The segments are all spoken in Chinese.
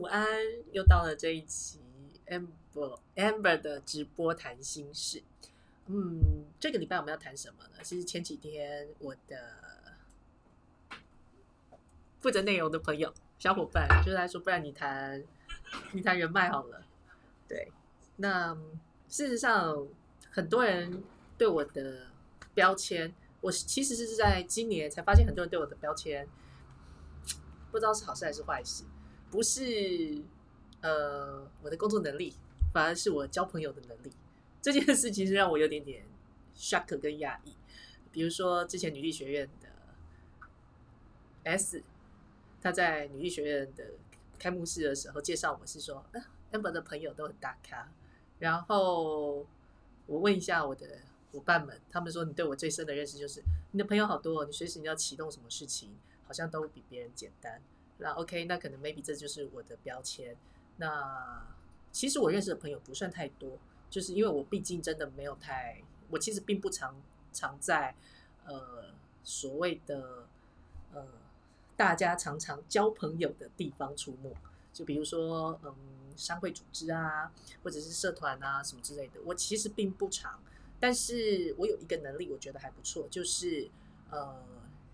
午安，又到了这一期 Amber Amber 的直播谈心事。嗯，这个礼拜我们要谈什么呢？其实前几天我的负责内容的朋友小伙伴就在说，不然你谈你谈人脉好了。对，那事实上很多人对我的标签，我其实是在今年才发现，很多人对我的标签不知道是好事还是坏事。不是呃我的工作能力，反而是我交朋友的能力。这件事其实让我有点点 shock 跟压抑。比如说之前女力学院的 S，他在女力学院的开幕式的时候介绍我是说，amber 的朋友都很大咖。然后我问一下我的伙伴们，他们说你对我最深的认识就是你的朋友好多，你随时你要启动什么事情，好像都比别人简单。那 OK，那可能 maybe 这就是我的标签。那其实我认识的朋友不算太多，就是因为我毕竟真的没有太，我其实并不常常在呃所谓的呃大家常常交朋友的地方出没。就比如说嗯商会组织啊，或者是社团啊什么之类的，我其实并不常。但是我有一个能力，我觉得还不错，就是呃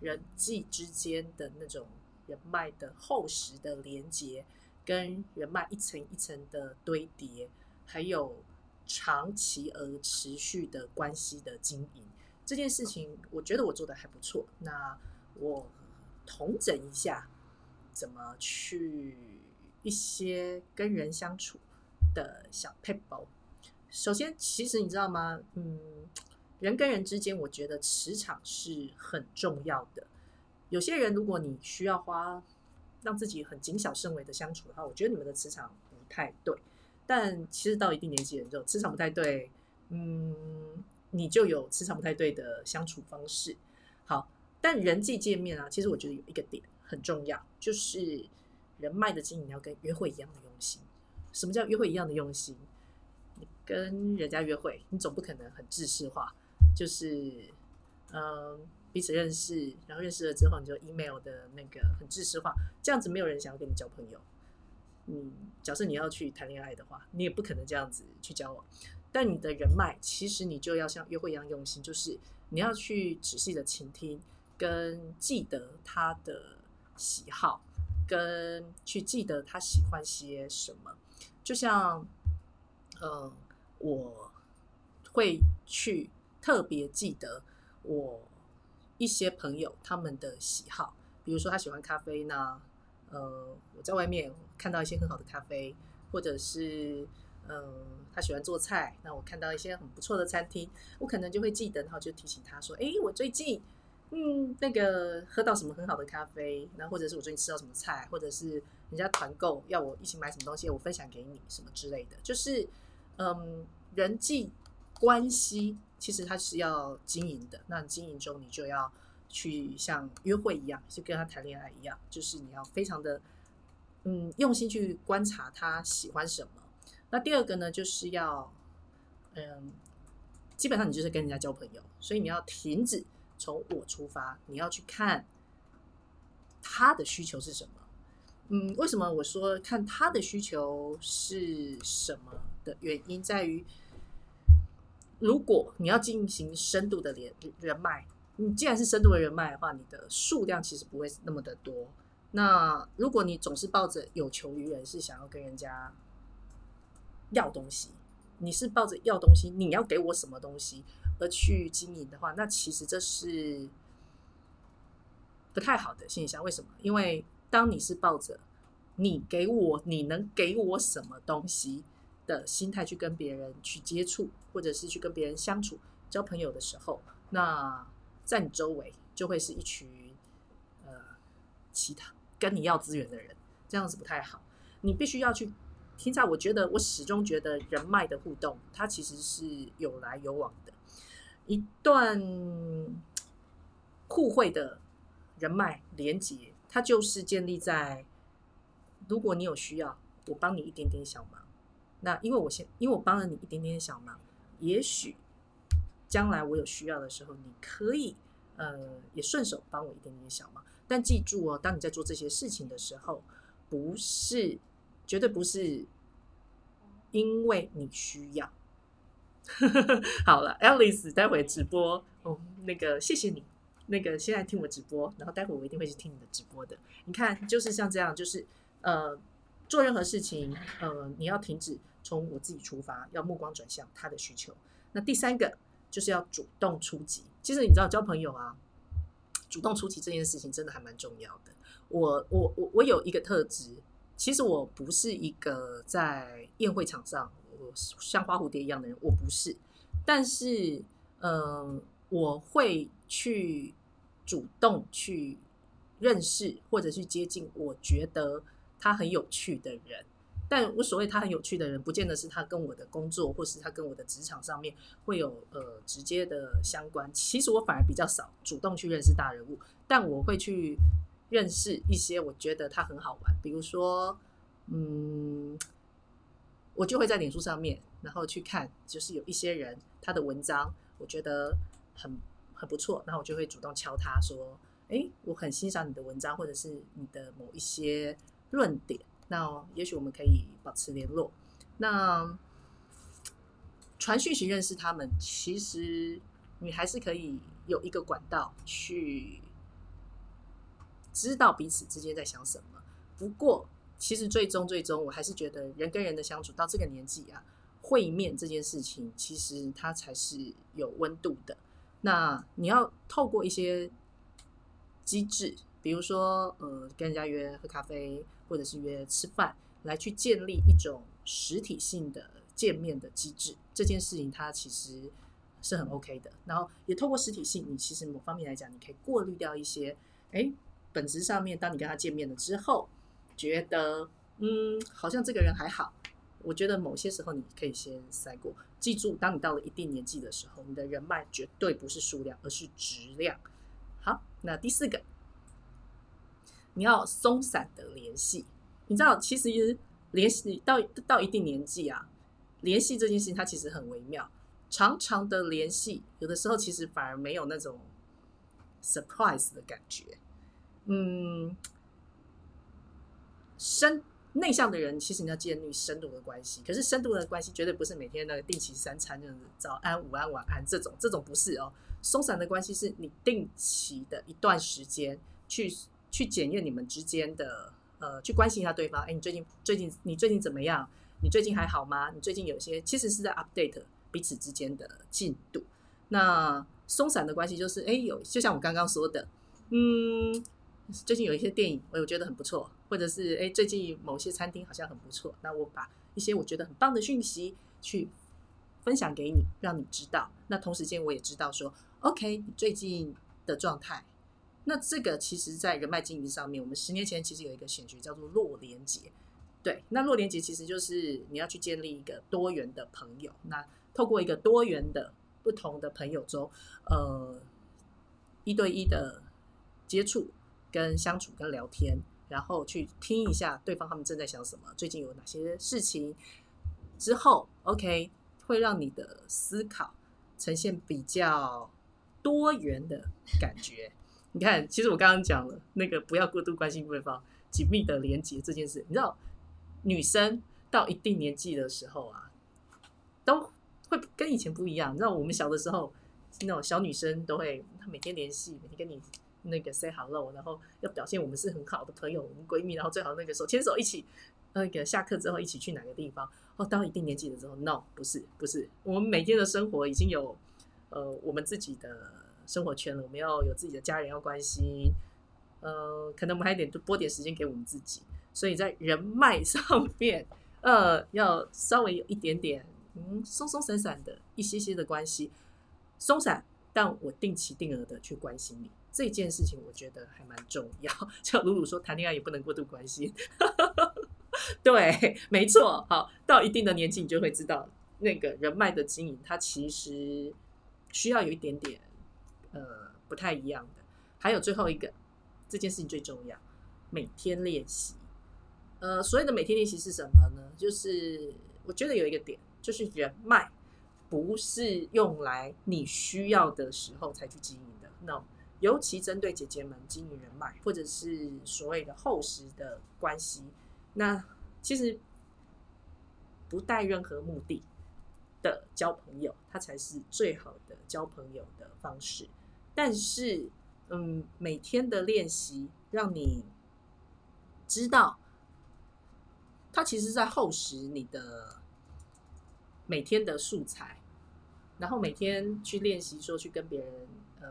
人际之间的那种。人脉的厚实的连接，跟人脉一层一层的堆叠，还有长期而持续的关系的经营，这件事情我觉得我做的还不错。那我统整一下，怎么去一些跟人相处的小 paper。首先，其实你知道吗？嗯，人跟人之间，我觉得磁场是很重要的。有些人，如果你需要花让自己很谨小慎微的相处的话，我觉得你们的磁场不太对。但其实到一定年纪人就，磁场不太对，嗯，你就有磁场不太对的相处方式。好，但人际界面啊，其实我觉得有一个点很重要，就是人脉的经营要跟约会一样的用心。什么叫约会一样的用心？你跟人家约会，你总不可能很制式化，就是嗯。彼此认识，然后认识了之后，你就 email 的那个很知识化，这样子没有人想要跟你交朋友。嗯，假设你要去谈恋爱的话，你也不可能这样子去交往。但你的人脉，其实你就要像约会一样用心，就是你要去仔细的倾听，跟记得他的喜好，跟去记得他喜欢些什么。就像，呃，我会去特别记得我。一些朋友他们的喜好，比如说他喜欢咖啡呢，呃，我在外面看到一些很好的咖啡，或者是嗯，他喜欢做菜，那我看到一些很不错的餐厅，我可能就会记得，然后就提醒他说，哎，我最近嗯那个喝到什么很好的咖啡，那或者是我最近吃到什么菜，或者是人家团购要我一起买什么东西，我分享给你什么之类的，就是嗯人际关系。其实他是要经营的，那经营中你就要去像约会一样，就跟他谈恋爱一样，就是你要非常的嗯用心去观察他喜欢什么。那第二个呢，就是要嗯，基本上你就是跟人家交朋友，所以你要停止从我出发，你要去看他的需求是什么。嗯，为什么我说看他的需求是什么的原因在于。如果你要进行深度的连人脉，你既然是深度的人脉的话，你的数量其实不会那么的多。那如果你总是抱着有求于人，是想要跟人家要东西，你是抱着要东西，你要给我什么东西而去经营的话，那其实这是不太好的现象。为什么？因为当你是抱着你给我，你能给我什么东西？的心态去跟别人去接触，或者是去跟别人相处、交朋友的时候，那在你周围就会是一群呃其他跟你要资源的人，这样子不太好。你必须要去听在，我觉得我始终觉得人脉的互动，它其实是有来有往的。一段互惠的人脉连接，它就是建立在如果你有需要，我帮你一点点小忙。那因为我先，因为我帮了你一点点小忙，也许将来我有需要的时候，你可以呃也顺手帮我一点点小忙。但记住哦，当你在做这些事情的时候，不是绝对不是因为你需要。好了，Alice，待会直播哦，那个谢谢你，那个现在听我直播，然后待会我一定会去听你的直播的。你看，就是像这样，就是呃，做任何事情，呃，你要停止从我自己出发，要目光转向他的需求。那第三个就是要主动出击。其实你知道，交朋友啊，主动出击这件事情真的还蛮重要的。我我我我有一个特质，其实我不是一个在宴会场上。我像花蝴蝶一样的人，我不是，但是，嗯，我会去主动去认识或者去接近我觉得他很有趣的人。但无所谓，他很有趣的人，不见得是他跟我的工作或是他跟我的职场上面会有呃直接的相关。其实我反而比较少主动去认识大人物，但我会去认识一些我觉得他很好玩，比如说，嗯。我就会在脸书上面，然后去看，就是有一些人他的文章，我觉得很很不错，然后我就会主动敲他说：“哎，我很欣赏你的文章，或者是你的某一些论点，那也许我们可以保持联络。”那传讯息认识他们，其实你还是可以有一个管道去知道彼此之间在想什么。不过，其实最终最终，我还是觉得人跟人的相处到这个年纪啊，会面这件事情，其实它才是有温度的。那你要透过一些机制，比如说呃，跟人家约喝咖啡，或者是约吃饭，来去建立一种实体性的见面的机制。这件事情它其实是很 OK 的。然后也透过实体性，你其实某方面来讲，你可以过滤掉一些，哎，本质上面，当你跟他见面了之后。觉得嗯，好像这个人还好。我觉得某些时候你可以先塞过。记住，当你到了一定年纪的时候，你的人脉绝对不是数量，而是质量。好，那第四个，你要松散的联系。你知道，其实联系到到一定年纪啊，联系这件事情它其实很微妙。长长的联系，有的时候其实反而没有那种 surprise 的感觉。嗯。深内向的人，其实你要建立深度的关系。可是深度的关系绝对不是每天那个定期三餐，就是早安、午安、晚安这种，这种不是哦。松散的关系是你定期的一段时间去去检验你们之间的呃，去关心一下对方。哎，你最近最近你最近怎么样？你最近还好吗？你最近有些其实是在 update 彼此之间的进度。那松散的关系就是，哎，有就像我刚刚说的，嗯。最近有一些电影，我有觉得很不错，或者是哎，最近某些餐厅好像很不错。那我把一些我觉得很棒的讯息去分享给你，让你知道。那同时间我也知道说，OK，你最近的状态。那这个其实，在人脉经营上面，我们十年前其实有一个显学叫做弱连接。对，那弱连接其实就是你要去建立一个多元的朋友。那透过一个多元的不同的朋友中，呃，一对一的接触。跟相处、跟聊天，然后去听一下对方他们正在想什么，最近有哪些事情，之后 OK 会让你的思考呈现比较多元的感觉。你看，其实我刚刚讲了那个不要过度关心对方，紧密的连接这件事，你知道，女生到一定年纪的时候啊，都会跟以前不一样。你知道，我们小的时候那种小女生都会她每天联系，每天跟你。那个 say hello，然后要表现我们是很好的朋友，我们闺蜜，然后最好那个手牵手一起，那个下课之后一起去哪个地方？哦，到一定年纪的时候，no，不是，不是，我们每天的生活已经有呃我们自己的生活圈了，我们要有自己的家人要关心，呃，可能我们还得拨点时间给我们自己，所以在人脉 上面，呃，要稍微有一点点嗯松松散散的一些些的关系，松散，但我定期定额的去关心你。这件事情我觉得还蛮重要，像鲁鲁说，谈恋爱也不能过度关心。对，没错。好，到一定的年纪，你就会知道，那个人脉的经营，它其实需要有一点点呃不太一样的。还有最后一个，这件事情最重要，每天练习。呃，所谓的每天练习是什么呢？就是我觉得有一个点，就是人脉不是用来你需要的时候才去经营的。那尤其针对姐姐们经营人脉，或者是所谓的厚实的关系，那其实不带任何目的的交朋友，它才是最好的交朋友的方式。但是，嗯，每天的练习让你知道，它其实在厚实你的每天的素材，然后每天去练习说去跟别人呃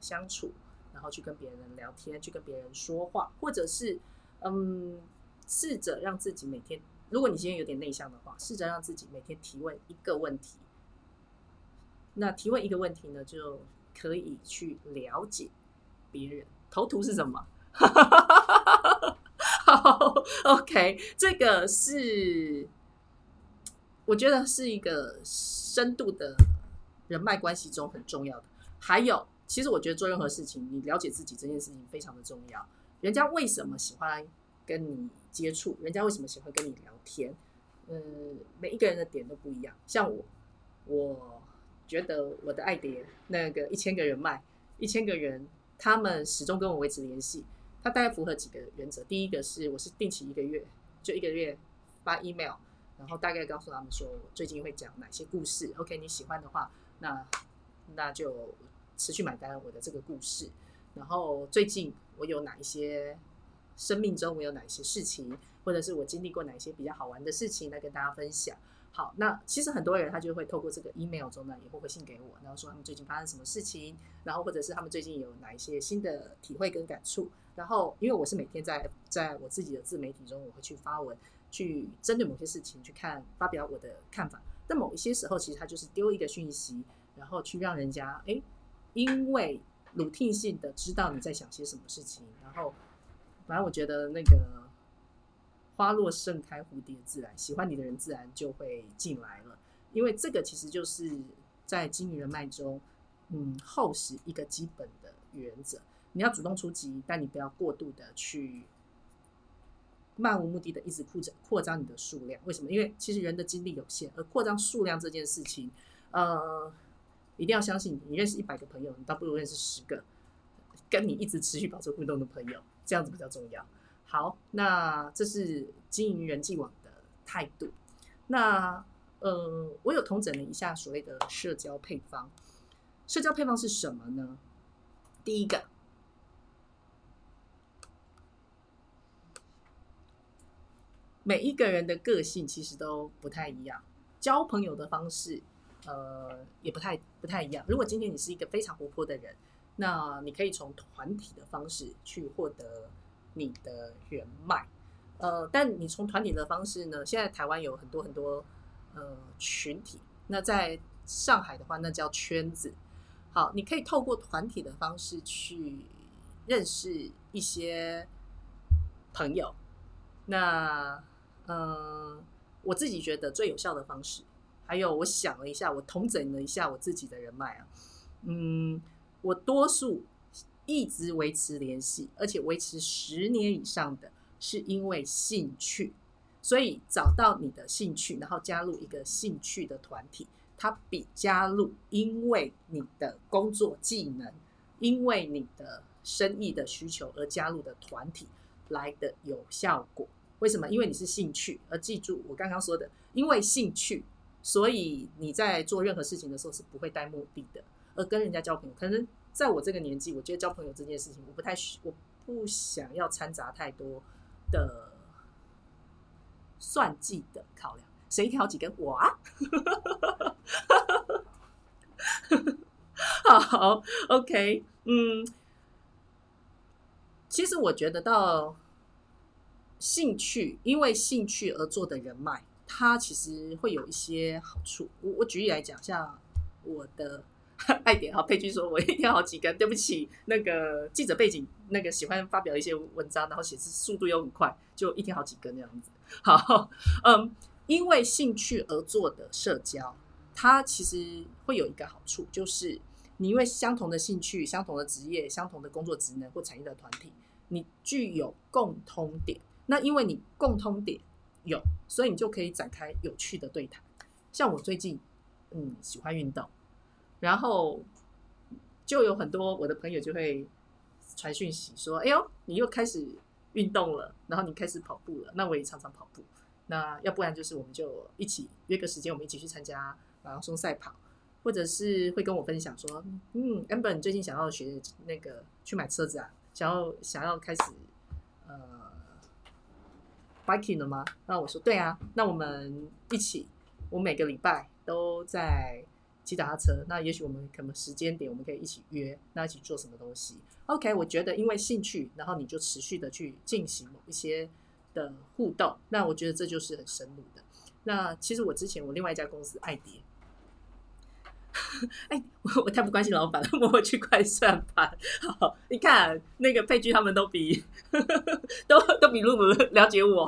相处，然后去跟别人聊天，去跟别人说话，或者是嗯，试着让自己每天，如果你今天有点内向的话，试着让自己每天提问一个问题。那提问一个问题呢，就可以去了解别人。头图是什么？好，OK，这个是我觉得是一个深度的人脉关系中很重要的。还有，其实我觉得做任何事情，你了解自己这件事情非常的重要。人家为什么喜欢跟你接触？人家为什么喜欢跟你聊天？嗯，每一个人的点都不一样。像我，我觉得我的爱蝶那个一千个人脉，一千个人。他们始终跟我维持联系，他大概符合几个原则。第一个是我是定期一个月，就一个月发 email，然后大概告诉他们说我最近会讲哪些故事。OK，你喜欢的话，那那就持续买单我的这个故事。然后最近我有哪一些生命中我有哪一些事情，或者是我经历过哪一些比较好玩的事情来跟大家分享。好，那其实很多人他就会透过这个 email 中呢，也会回信给我，然后说他们最近发生什么事情，然后或者是他们最近有哪一些新的体会跟感触。然后，因为我是每天在在我自己的自媒体中，我会去发文，去针对某些事情去看发表我的看法。但某一些时候，其实他就是丢一个讯息，然后去让人家哎，因为 routine 性的知道你在想些什么事情。然后，反正我觉得那个。花落盛开，蝴蝶自来喜欢你的人自然就会进来了。因为这个其实就是在经营人脉中，嗯，厚实一个基本的原则。你要主动出击，但你不要过度的去漫无目的的一直扩张扩张你的数量。为什么？因为其实人的精力有限，而扩张数量这件事情，呃，一定要相信，你认识一百个朋友，你倒不如认识十个跟你一直持续保持互动的朋友，这样子比较重要。好，那这是经营人际网的态度。那呃，我有统整了一下所谓的社交配方。社交配方是什么呢？第一个，每一个人的个性其实都不太一样，交朋友的方式呃也不太不太一样。如果今天你是一个非常活泼的人，那你可以从团体的方式去获得。你的人脉，呃，但你从团体的方式呢？现在台湾有很多很多呃群体，那在上海的话，那叫圈子。好，你可以透过团体的方式去认识一些朋友。那嗯，我自己觉得最有效的方式，还有我想了一下，我统整了一下我自己的人脉啊，嗯，我多数。一直维持联系，而且维持十年以上的，是因为兴趣。所以找到你的兴趣，然后加入一个兴趣的团体，它比加入因为你的工作技能、因为你的生意的需求而加入的团体来的有效果。为什么？因为你是兴趣。而记住我刚刚说的，因为兴趣，所以你在做任何事情的时候是不会带目的的。而跟人家交朋友，可能。在我这个年纪，我觉得交朋友这件事情，我不太，我不想要掺杂太多的算计的考量。谁挑几根我啊？好，OK，嗯，其实我觉得到兴趣，因为兴趣而做的人脉，它其实会有一些好处。我我举例来讲，像我的。爱点好，佩君说：“我一天好几根，对不起，那个记者背景，那个喜欢发表一些文章，然后写字速度又很快，就一天好几根那样子。好，嗯，因为兴趣而做的社交，它其实会有一个好处，就是你因为相同的兴趣、相同的职业、相同的工作职能或产业的团体，你具有共通点。那因为你共通点有，所以你就可以展开有趣的对谈。像我最近，嗯，喜欢运动。”然后就有很多我的朋友就会传讯息说：“哎呦，你又开始运动了，然后你开始跑步了。”那我也常常跑步。那要不然就是我们就一起约个时间，我们一起去参加马拉松赛跑，或者是会跟我分享说，嗯，amber 你最近想要学那个去买车子啊，想要想要开始呃 biking 了吗？那我说对啊，那我们一起，我每个礼拜都在骑脚踏车，那也许我们可能时间点我们可以一起约，那一起做什么东西？OK，我觉得因为兴趣，然后你就持续的去进行某一些。的互动，那我觉得这就是很深入的。那其实我之前我另外一家公司爱蝶，哎，我我太不关心老板了，我会去快算盘。好，你看那个佩居他们都比 都都比露露了解我。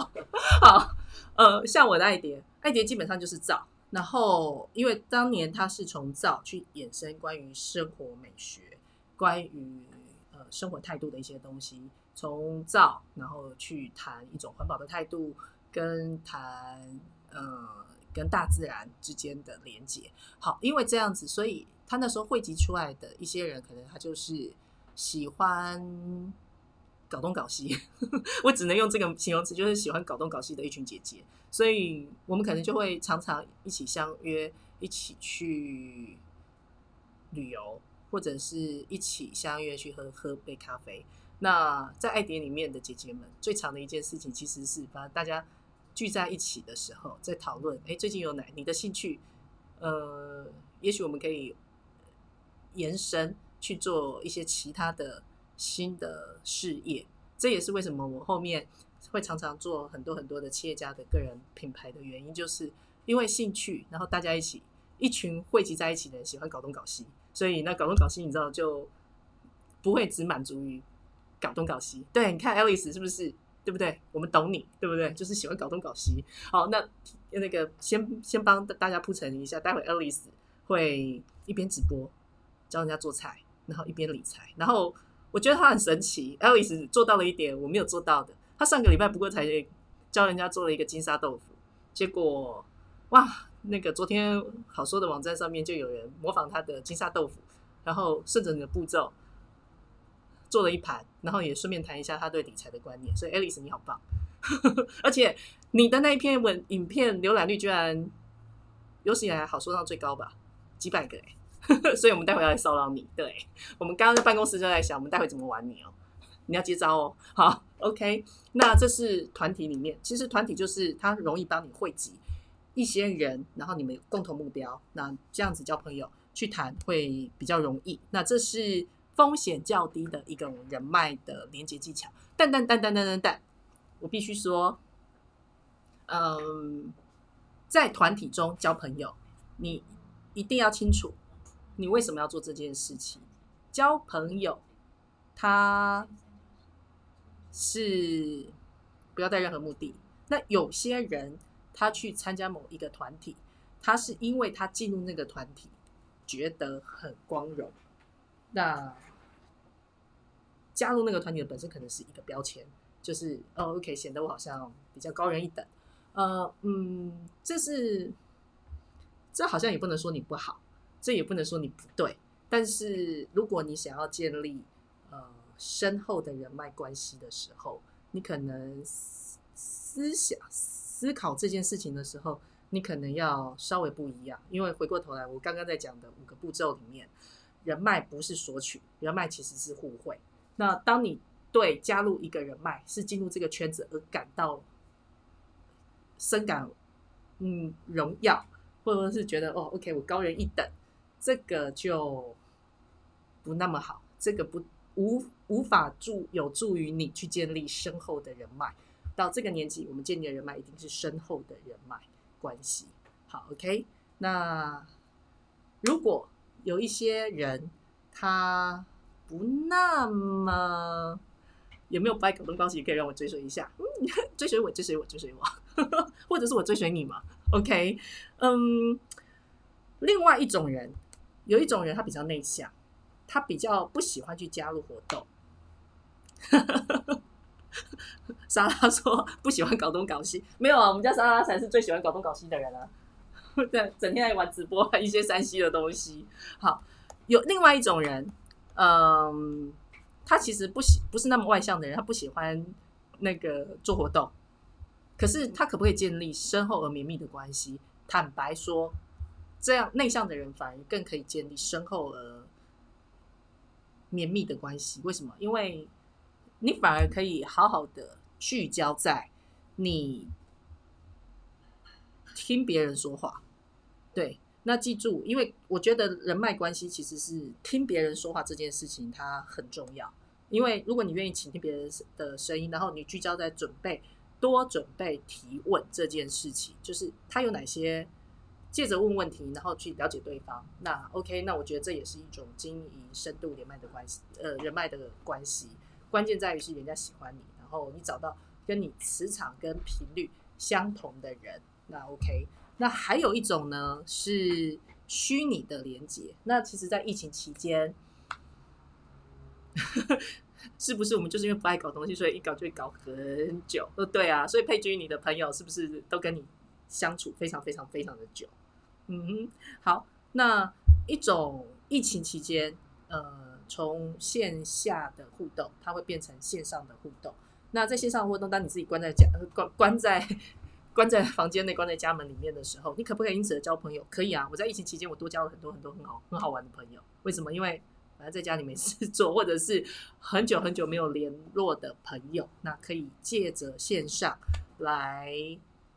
好，呃，像我的爱蝶，爱蝶基本上就是造，然后因为当年他是从造去衍生关于生活美学，关于呃生活态度的一些东西。从造，然后去谈一种环保的态度，跟谈呃跟大自然之间的连接。好，因为这样子，所以他那时候汇集出来的一些人，可能他就是喜欢搞东搞西。我只能用这个形容词，就是喜欢搞东搞西的一群姐姐。所以我们可能就会常常一起相约，一起去旅游，或者是一起相约去喝喝杯咖啡。那在爱蝶里面的姐姐们，最长的一件事情其实是把大家聚在一起的时候，在讨论：哎，最近有哪你的兴趣？呃，也许我们可以延伸去做一些其他的新的事业。这也是为什么我后面会常常做很多很多的企业家的个人品牌的原因，就是因为兴趣，然后大家一起一群汇集在一起的人喜欢搞东搞西，所以那搞东搞西，你知道就不会只满足于。搞东搞西，对，你看 Alice 是不是？对不对？我们懂你，对不对？就是喜欢搞东搞西。好，那那个先先帮大家铺陈一下，待会 Alice 会一边直播教人家做菜，然后一边理财。然后我觉得他很神奇，Alice 做到了一点我没有做到的。他上个礼拜不过才教人家做了一个金沙豆腐，结果哇，那个昨天好说的网站上面就有人模仿他的金沙豆腐，然后顺着你的步骤。做了一盘，然后也顺便谈一下他对理财的观念。所以，Alice 你好棒，而且你的那一篇文影片浏览率居然有史以来好说到最高吧，几百个哎！所以我们待会要来骚扰你。对我们刚刚在办公室就在想，我们待会怎么玩你哦？你要接招哦。好，OK。那这是团体里面，其实团体就是它容易帮你汇集一些人，然后你们有共同目标，那这样子交朋友去谈会比较容易。那这是。风险较低的一个人脉的连接技巧，但但但但但但但，我必须说，嗯，在团体中交朋友，你一定要清楚你为什么要做这件事情。交朋友，他是不要带任何目的。那有些人他去参加某一个团体，他是因为他进入那个团体觉得很光荣。那加入那个团体的本身可能是一个标签，就是哦，OK，显得我好像比较高人一等。呃，嗯，这是这好像也不能说你不好，这也不能说你不对。但是如果你想要建立呃深厚的人脉关系的时候，你可能思想思考这件事情的时候，你可能要稍微不一样。因为回过头来，我刚刚在讲的五个步骤里面。人脉不是索取，人脉其实是互惠。那当你对加入一个人脉是进入这个圈子而感到深感嗯荣耀，或者是觉得哦，OK，我高人一等，这个就不那么好。这个不无无法助有助于你去建立深厚的人脉。到这个年纪，我们建立的人脉一定是深厚的人脉关系。好，OK，那如果。有一些人，他不那么有没有不爱搞东高西，可以让我追随一下？嗯，追随我，追随我，追随我，或者是我追随你嘛？OK，嗯，另外一种人，有一种人他比较内向，他比较不喜欢去加入活动。莎拉说不喜欢搞东搞西，没有啊，我们家莎拉才是最喜欢搞东搞西的人啊。对，整天在玩直播，一些山西的东西。好，有另外一种人，嗯，他其实不喜不是那么外向的人，他不喜欢那个做活动，可是他可不可以建立深厚而绵密的关系？坦白说，这样内向的人反而更可以建立深厚而绵密的关系。为什么？因为你反而可以好好的聚焦在你听别人说话。对，那记住，因为我觉得人脉关系其实是听别人说话这件事情，它很重要。因为如果你愿意倾听别人的声音，然后你聚焦在准备。多准备提问这件事情，就是他有哪些借着问问题，然后去了解对方。那 OK，那我觉得这也是一种经营深度连麦的关系，呃，人脉的关系。关键在于是人家喜欢你，然后你找到跟你磁场跟频率相同的人。那 OK，那还有一种呢是虚拟的连接。那其实，在疫情期间。是不是我们就是因为不爱搞东西，所以一搞就会搞很久？呃，对啊，所以佩君，你的朋友是不是都跟你相处非常非常非常的久？嗯哼，好，那一种疫情期间，呃，从线下的互动，它会变成线上的互动。那在线上互动，当你自己关在家、关关在关在房间内、关在家门里面的时候，你可不可以因此而交朋友？可以啊，我在疫情期间，我多交了很多很多很好很好玩的朋友。为什么？因为反正在家里没事做，或者是很久很久没有联络的朋友，那可以借着线上来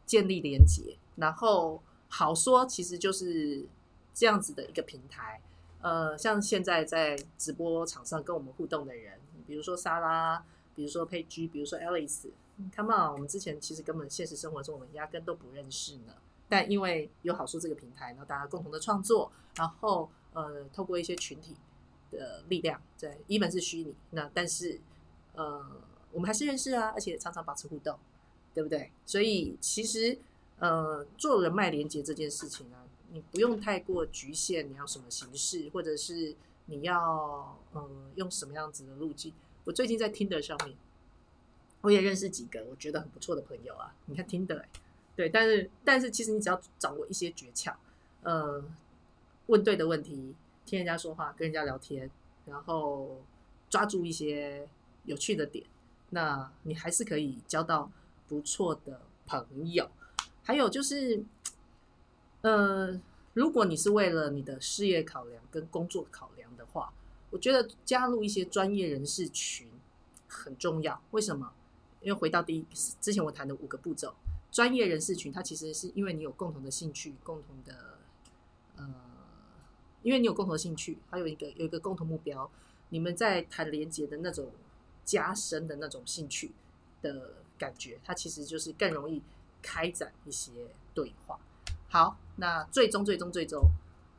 建立连接，然后好说，其实就是这样子的一个平台。呃，像现在在直播场上跟我们互动的人，比如说莎拉，比如说佩居，比如说 Alice，Come on，我们之前其实根本现实生活中我们压根都不认识呢，但因为有好说这个平台，然后大家共同的创作，然后呃，透过一些群体。的力量在一本是虚拟，那但是呃，我们还是认识啊，而且常常保持互动，对不对？所以其实呃，做人脉连接这件事情呢，你不用太过局限，你要什么形式，或者是你要呃用什么样子的路径。我最近在听的上面，我也认识几个我觉得很不错的朋友啊。你看听的，对，但是但是其实你只要掌握一些诀窍，呃，问对的问题。听人家说话，跟人家聊天，然后抓住一些有趣的点，那你还是可以交到不错的朋友。还有就是，呃，如果你是为了你的事业考量跟工作考量的话，我觉得加入一些专业人士群很重要。为什么？因为回到第一之前我谈的五个步骤，专业人士群，它其实是因为你有共同的兴趣，共同的呃。因为你有共同兴趣，还有一个有一个共同目标，你们在谈连接的那种加深的那种兴趣的感觉，它其实就是更容易开展一些对话。好，那最终最终最终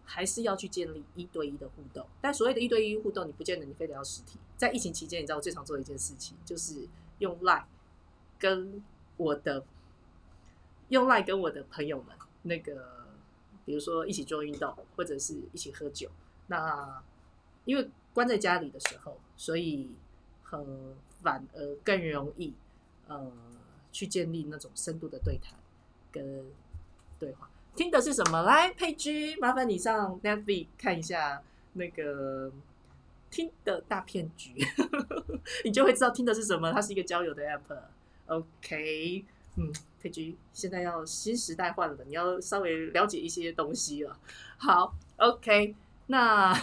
还是要去建立一对一的互动。但所谓的一对一互动，你不见得你非得要实体。在疫情期间，你知道我最常做的一件事情，就是用 Line 跟我的用 Line 跟我的朋友们那个。比如说一起做运动，或者是一起喝酒。那因为关在家里的时候，所以很反而更容易呃去建立那种深度的对谈跟对话。听的是什么？来，佩居，麻烦你上 Netflix 看一下那个听的大骗局，你就会知道听的是什么。它是一个交友的 app。OK。嗯，佩居现在要新时代换了，你要稍微了解一些东西了。好，OK，那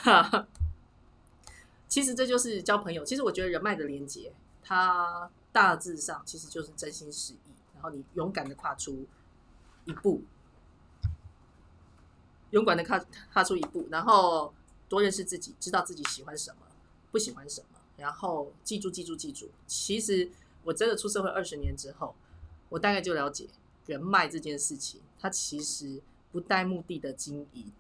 其实这就是交朋友。其实我觉得人脉的连接，它大致上其实就是真心实意，然后你勇敢的跨出一步，勇敢的跨跨出一步，然后多认识自己，知道自己喜欢什么，不喜欢什么，然后记住，记住，记住。其实我真的出社会二十年之后。我大概就了解人脉这件事情，它其实不带目的的经营，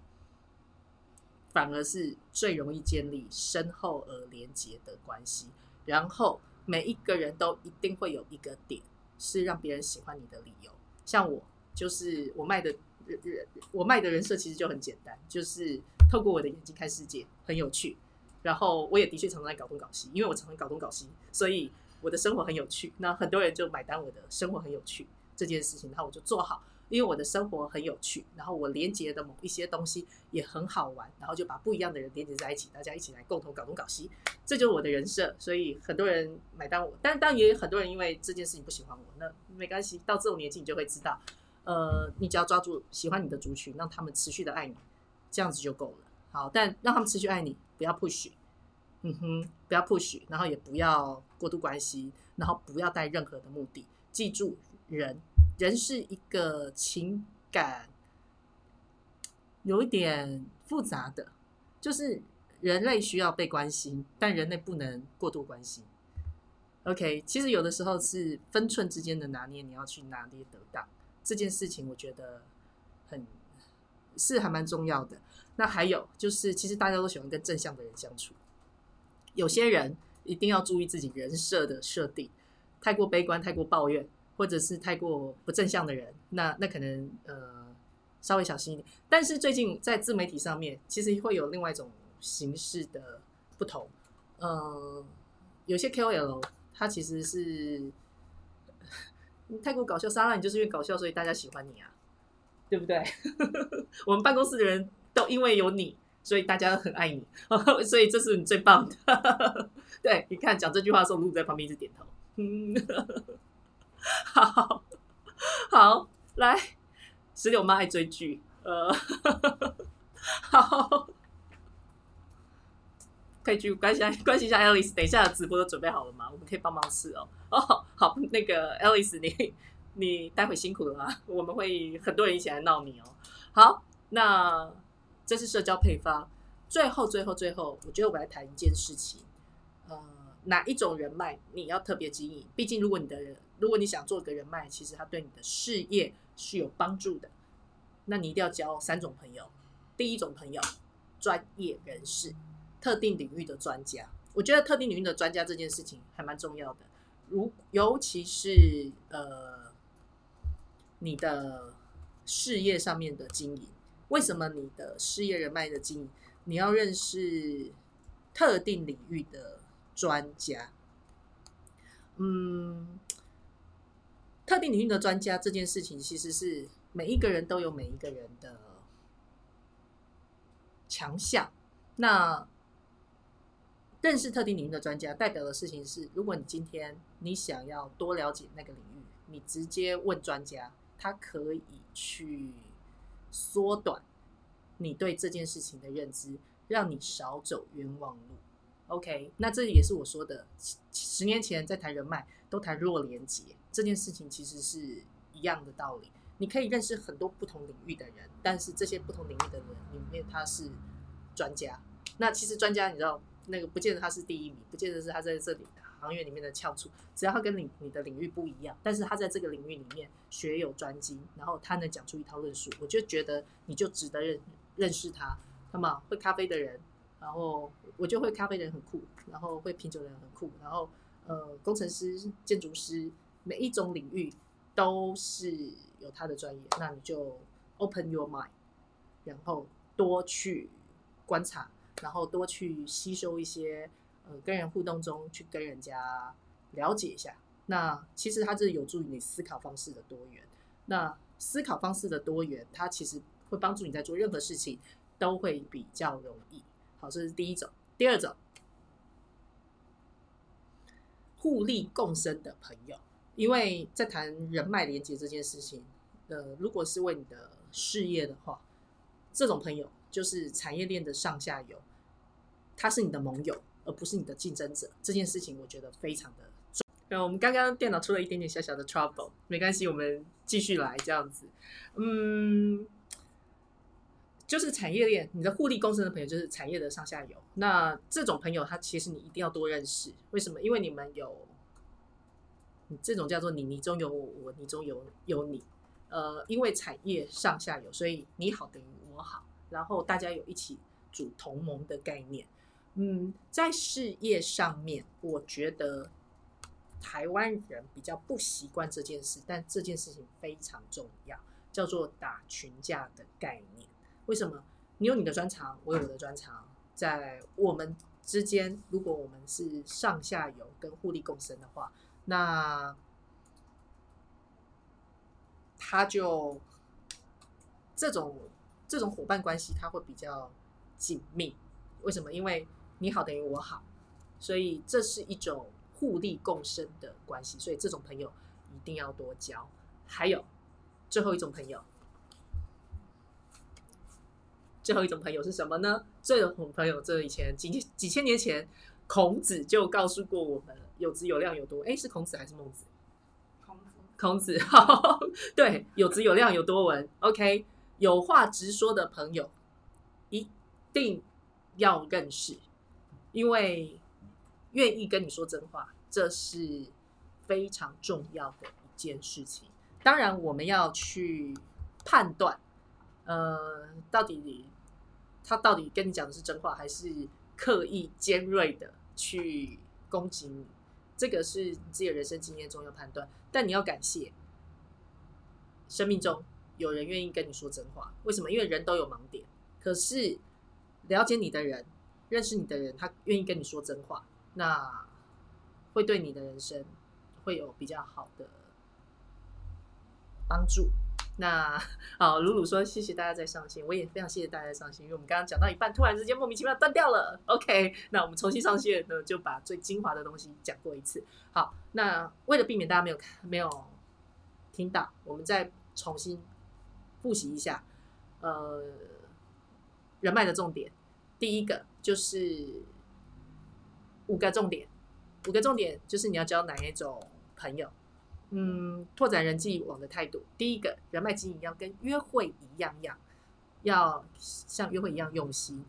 反而是最容易建立深厚而连结的关系。然后每一个人都一定会有一个点是让别人喜欢你的理由。像我，就是我卖的人，我卖的人设其实就很简单，就是透过我的眼睛看世界，很有趣。然后我也的确常常在搞东搞西，因为我常常搞东搞西，所以。我的生活很有趣，那很多人就买单。我的生活很有趣这件事情，然后我就做好因为我的生活很有趣，然后我连接的某一些东西也很好玩，然后就把不一样的人连接在一起，大家一起来共同搞东搞西，这就是我的人设。所以很多人买单我，但但也有很多人因为这件事情不喜欢我，那没关系，到这种年纪你就会知道，呃，你只要抓住喜欢你的族群，让他们持续的爱你，这样子就够了。好，但让他们持续爱你，不要 push，嗯哼，不要 push，然后也不要过度关系，然后不要带任何的目的。记住，人人是一个情感有一点复杂的，就是人类需要被关心，但人类不能过度关心。OK，其实有的时候是分寸之间的拿捏，你要去拿捏得当这件事情，我觉得很是还蛮重要的。那还有就是，其实大家都喜欢跟正向的人相处。有些人一定要注意自己人设的设定，太过悲观、太过抱怨，或者是太过不正向的人，那那可能呃稍微小心一点。但是最近在自媒体上面，其实会有另外一种形式的不同。呃，有些 KOL 他其实是 太过搞笑，莎拉你就是因为搞笑，所以大家喜欢你啊，对不对？我们办公室的人。都因为有你，所以大家都很爱你，所以这是你最棒的。对，你看讲这句话的时候，露在旁边一直点头。嗯，好 好来，石榴妈爱追剧，呃，好，可以去关心关心一下 Alice。等一下直播都准备好了吗？我们可以帮忙试哦。哦，好，那个 Alice，你你待会辛苦了啊，我们会很多人一起来闹你哦。好，那。这是社交配方。最后，最后，最后，我觉得我们来谈一件事情。呃，哪一种人脉你要特别经营？毕竟，如果你的人，如果你想做个人脉，其实它对你的事业是有帮助的。那你一定要交三种朋友。第一种朋友，专业人士，特定领域的专家。我觉得特定领域的专家这件事情还蛮重要的。如尤其是呃，你的事业上面的经营。为什么你的事业人脉的经营，你要认识特定领域的专家？嗯，特定领域的专家这件事情，其实是每一个人都有每一个人的强项。那认识特定领域的专家，代表的事情是，如果你今天你想要多了解那个领域，你直接问专家，他可以去。缩短你对这件事情的认知，让你少走冤枉路。OK，那这也是我说的，十年前在谈人脉都谈弱连接这件事情，其实是一样的道理。你可以认识很多不同领域的人，但是这些不同领域的人里面他是专家。那其实专家你知道，那个不见得他是第一名，不见得是他在这里。行业里面的翘楚，只要他跟你你的领域不一样，但是他在这个领域里面学有专精，然后他能讲出一套论述，我就觉得你就值得认认识他。那么会咖啡的人，然后我就会咖啡的人很酷，然后会品酒的人很酷，然后呃工程师、建筑师，每一种领域都是有他的专业，那你就 open your mind，然后多去观察，然后多去吸收一些。呃，跟人互动中去跟人家了解一下，那其实它是有助于你思考方式的多元。那思考方式的多元，它其实会帮助你在做任何事情都会比较容易。好，这是第一种。第二种，互利共生的朋友，因为在谈人脉连接这件事情，呃，如果是为你的事业的话，这种朋友就是产业链的上下游，他是你的盟友。而不是你的竞争者，这件事情我觉得非常的重。那我们刚刚电脑出了一点点小小的 trouble，没关系，我们继续来这样子。嗯，就是产业链，你的互利共生的朋友就是产业的上下游。那这种朋友，他其实你一定要多认识。为什么？因为你们有，这种叫做你你中有我，我你中有有你。呃，因为产业上下游，所以你好等于我好，然后大家有一起组同盟的概念。嗯，在事业上面，我觉得台湾人比较不习惯这件事，但这件事情非常重要，叫做打群架的概念。为什么？你有你的专长，我有我的专长，在我们之间，如果我们是上下游跟互利共生的话，那他就这种这种伙伴关系，它会比较紧密。为什么？因为你好等于我好，所以这是一种互利共生的关系。所以这种朋友一定要多交。还有最后一种朋友，最后一种朋友是什么呢？这种朋友，这以前几几千年前，孔子就告诉过我们：有质有量有多。哎，是孔子还是孟子？孔子。孔子，对，有质有量有多文。OK，有话直说的朋友一定要认识，因为愿意跟你说真话，这是非常重要的一件事情。当然，我们要去判断，呃，到底他到底跟你讲的是真话，还是刻意尖锐的去攻击你？这个是你自己的人生经验中要判断。但你要感谢，生命中有人愿意跟你说真话。为什么？因为人都有盲点。可是了解你的人、认识你的人，他愿意跟你说真话，那会对你的人生会有比较好的。帮助，那好，鲁鲁说谢谢大家在上线，我也非常谢谢大家在上线，因为我们刚刚讲到一半，突然之间莫名其妙断掉了。OK，那我们重新上线呢，就把最精华的东西讲过一次。好，那为了避免大家没有看没有听到，我们再重新复习一下。呃，人脉的重点，第一个就是五个重点，五个重点就是你要交哪一种朋友。嗯，拓展人际网的态度，第一个人脉经营要跟约会一样样，要像约会一样用心。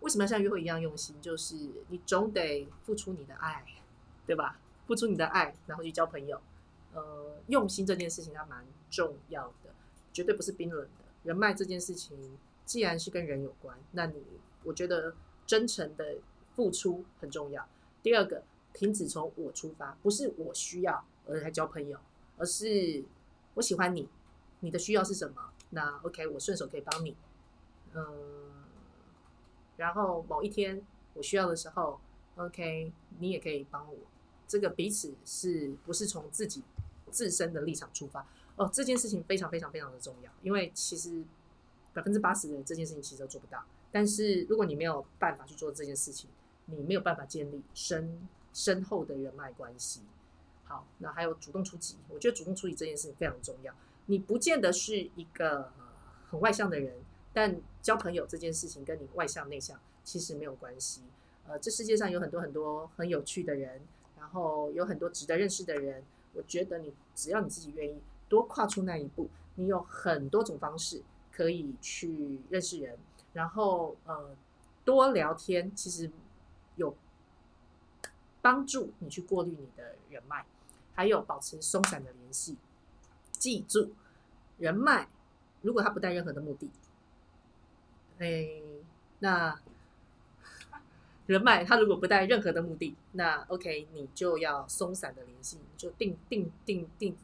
为什么要像约会一样用心？就是你总得付出你的爱，对吧？付出你的爱，然后去交朋友。呃，用心这件事情它蛮重要的，绝对不是冰冷的。人脉这件事情，既然是跟人有关，那你我觉得真诚的付出很重要。第二个，停止从我出发，不是我需要。而来交朋友，而是我喜欢你，你的需要是什么？那 OK，我顺手可以帮你，嗯，然后某一天我需要的时候，OK，你也可以帮我。这个彼此是不是从自己自身的立场出发？哦，这件事情非常非常非常的重要，因为其实百分之八十的人这件事情其实都做不到。但是如果你没有办法去做这件事情，你没有办法建立深深厚的人脉关系。好，那还有主动出击，我觉得主动出击这件事情非常重要。你不见得是一个很外向的人，但交朋友这件事情跟你外向内向其实没有关系。呃，这世界上有很多很多很有趣的人，然后有很多值得认识的人。我觉得你只要你自己愿意多跨出那一步，你有很多种方式可以去认识人，然后呃多聊天，其实有帮助你去过滤你的人脉。还有保持松散的联系，记住，人脉如果他不带任何的目的，哎，那人脉他如果不带任何的目的，那 OK，你就要松散的联系，就定定定定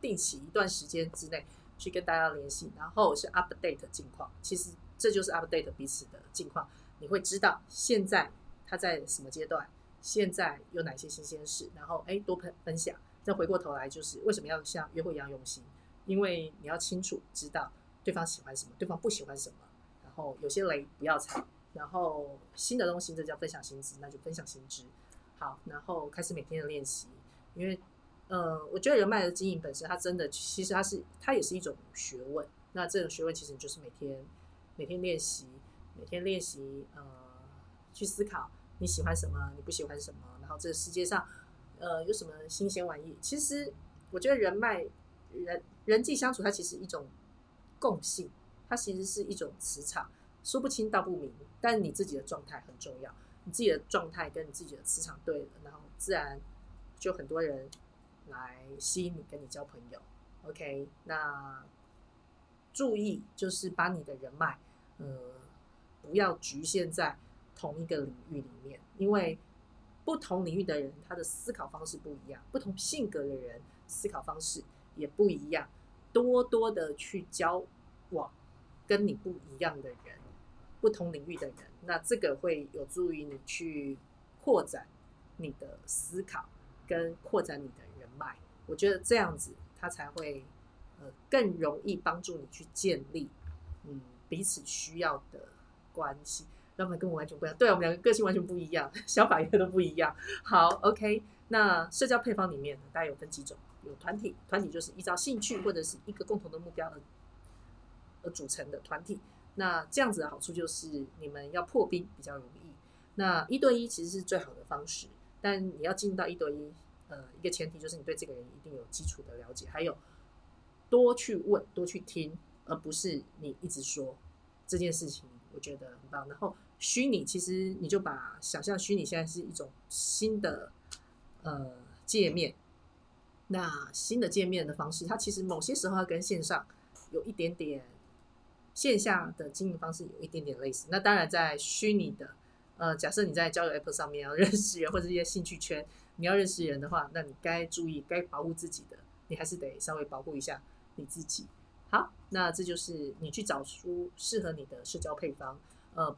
定期一段时间之内去跟大家联系，然后是 update 近况。其实这就是 update 彼此的近况，你会知道现在他在什么阶段，现在有哪些新鲜事，然后哎多分分享。再回过头来，就是为什么要像约会一样用心？因为你要清楚知道对方喜欢什么，对方不喜欢什么，然后有些雷不要踩，然后新的东西这叫分享新知，那就分享新知。好，然后开始每天的练习，因为呃，我觉得人脉的经营本身，它真的其实它是它也是一种学问。那这种学问其实就是每天每天练习，每天练习呃去思考你喜欢什么，你不喜欢什么，然后这个世界上。呃，有什么新鲜玩意？其实我觉得人脉、人人际相处，它其实一种共性，它其实是一种磁场，说不清道不明。但你自己的状态很重要，你自己的状态跟你自己的磁场对了，然后自然就很多人来吸引你，跟你交朋友。OK，那注意就是把你的人脉，呃，不要局限在同一个领域里面，因为。不同领域的人，他的思考方式不一样；不同性格的人，思考方式也不一样。多多的去交往跟你不一样的人，不同领域的人，那这个会有助于你去扩展你的思考，跟扩展你的人脉。我觉得这样子，他才会呃更容易帮助你去建立嗯彼此需要的关系。他们跟我完全不一样，对我们两个个性完全不一样，想法也都不一样。好，OK，那社交配方里面大概有分几种？有团体，团体就是依照兴趣或者是一个共同的目标而而组成的团体。那这样子的好处就是你们要破冰比较容易。那一对一其实是最好的方式，但你要进入到一对一，呃，一个前提就是你对这个人一定有基础的了解，还有多去问，多去听，而不是你一直说这件事情，我觉得很棒。然后虚拟其实你就把想象虚拟现在是一种新的呃界面。那新的界面的方式，它其实某些时候跟线上有一点点线下的经营方式有一点点类似。那当然，在虚拟的，呃，假设你在交友 App 上面要 认识人，或者一些兴趣圈，你要认识人的话，那你该注意、该保护自己的，你还是得稍微保护一下你自己。好，那这就是你去找出适合你的社交配方。呃，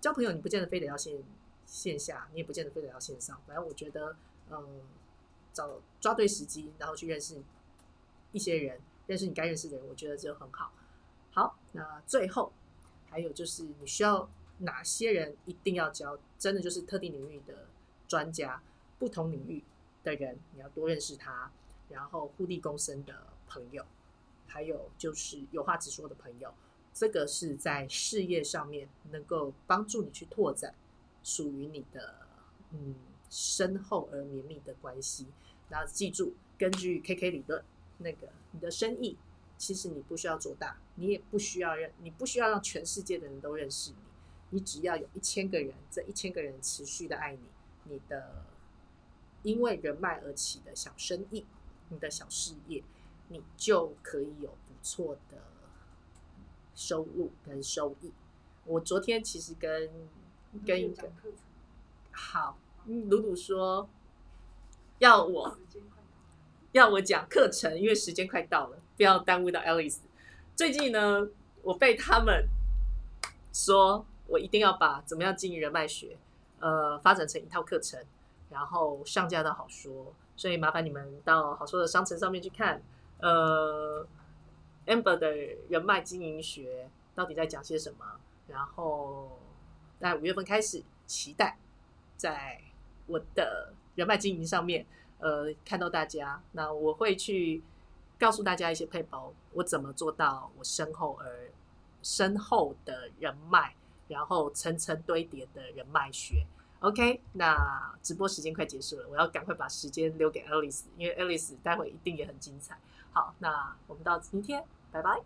交朋友你不见得非得要线线下，你也不见得非得要线上。反正我觉得，嗯。找抓对时机，然后去认识一些人，认识你该认识的人，我觉得就很好。好，那最后还有就是你需要哪些人一定要交？真的就是特定领域的专家，不同领域的人你要多认识他，然后互利共生的朋友，还有就是有话直说的朋友，这个是在事业上面能够帮助你去拓展属于你的嗯。深厚而绵密的关系，然后记住，根据 KK 理论，那个你的生意其实你不需要做大，你也不需要认，你不需要让全世界的人都认识你，你只要有一千个人，这一千个人持续的爱你，你的因为人脉而起的小生意，你的小事业，你就可以有不错的收入跟收益。我昨天其实跟跟一个好。鲁鲁说：“要我要我讲课程，因为时间快到了，不要耽误到 Alice。最近呢，我被他们说我一定要把怎么样经营人脉学，呃，发展成一套课程，然后上架到好说。所以麻烦你们到好说的商城上面去看，呃，Amber 的人脉经营学到底在讲些什么。然后在五月份开始，期待在。”我的人脉经营上面，呃，看到大家，那我会去告诉大家一些配包，我怎么做到我身后而深厚的人脉，然后层层堆叠的人脉学。OK，那直播时间快结束了，我要赶快把时间留给 Alice，因为 Alice 待会一定也很精彩。好，那我们到今天，拜拜。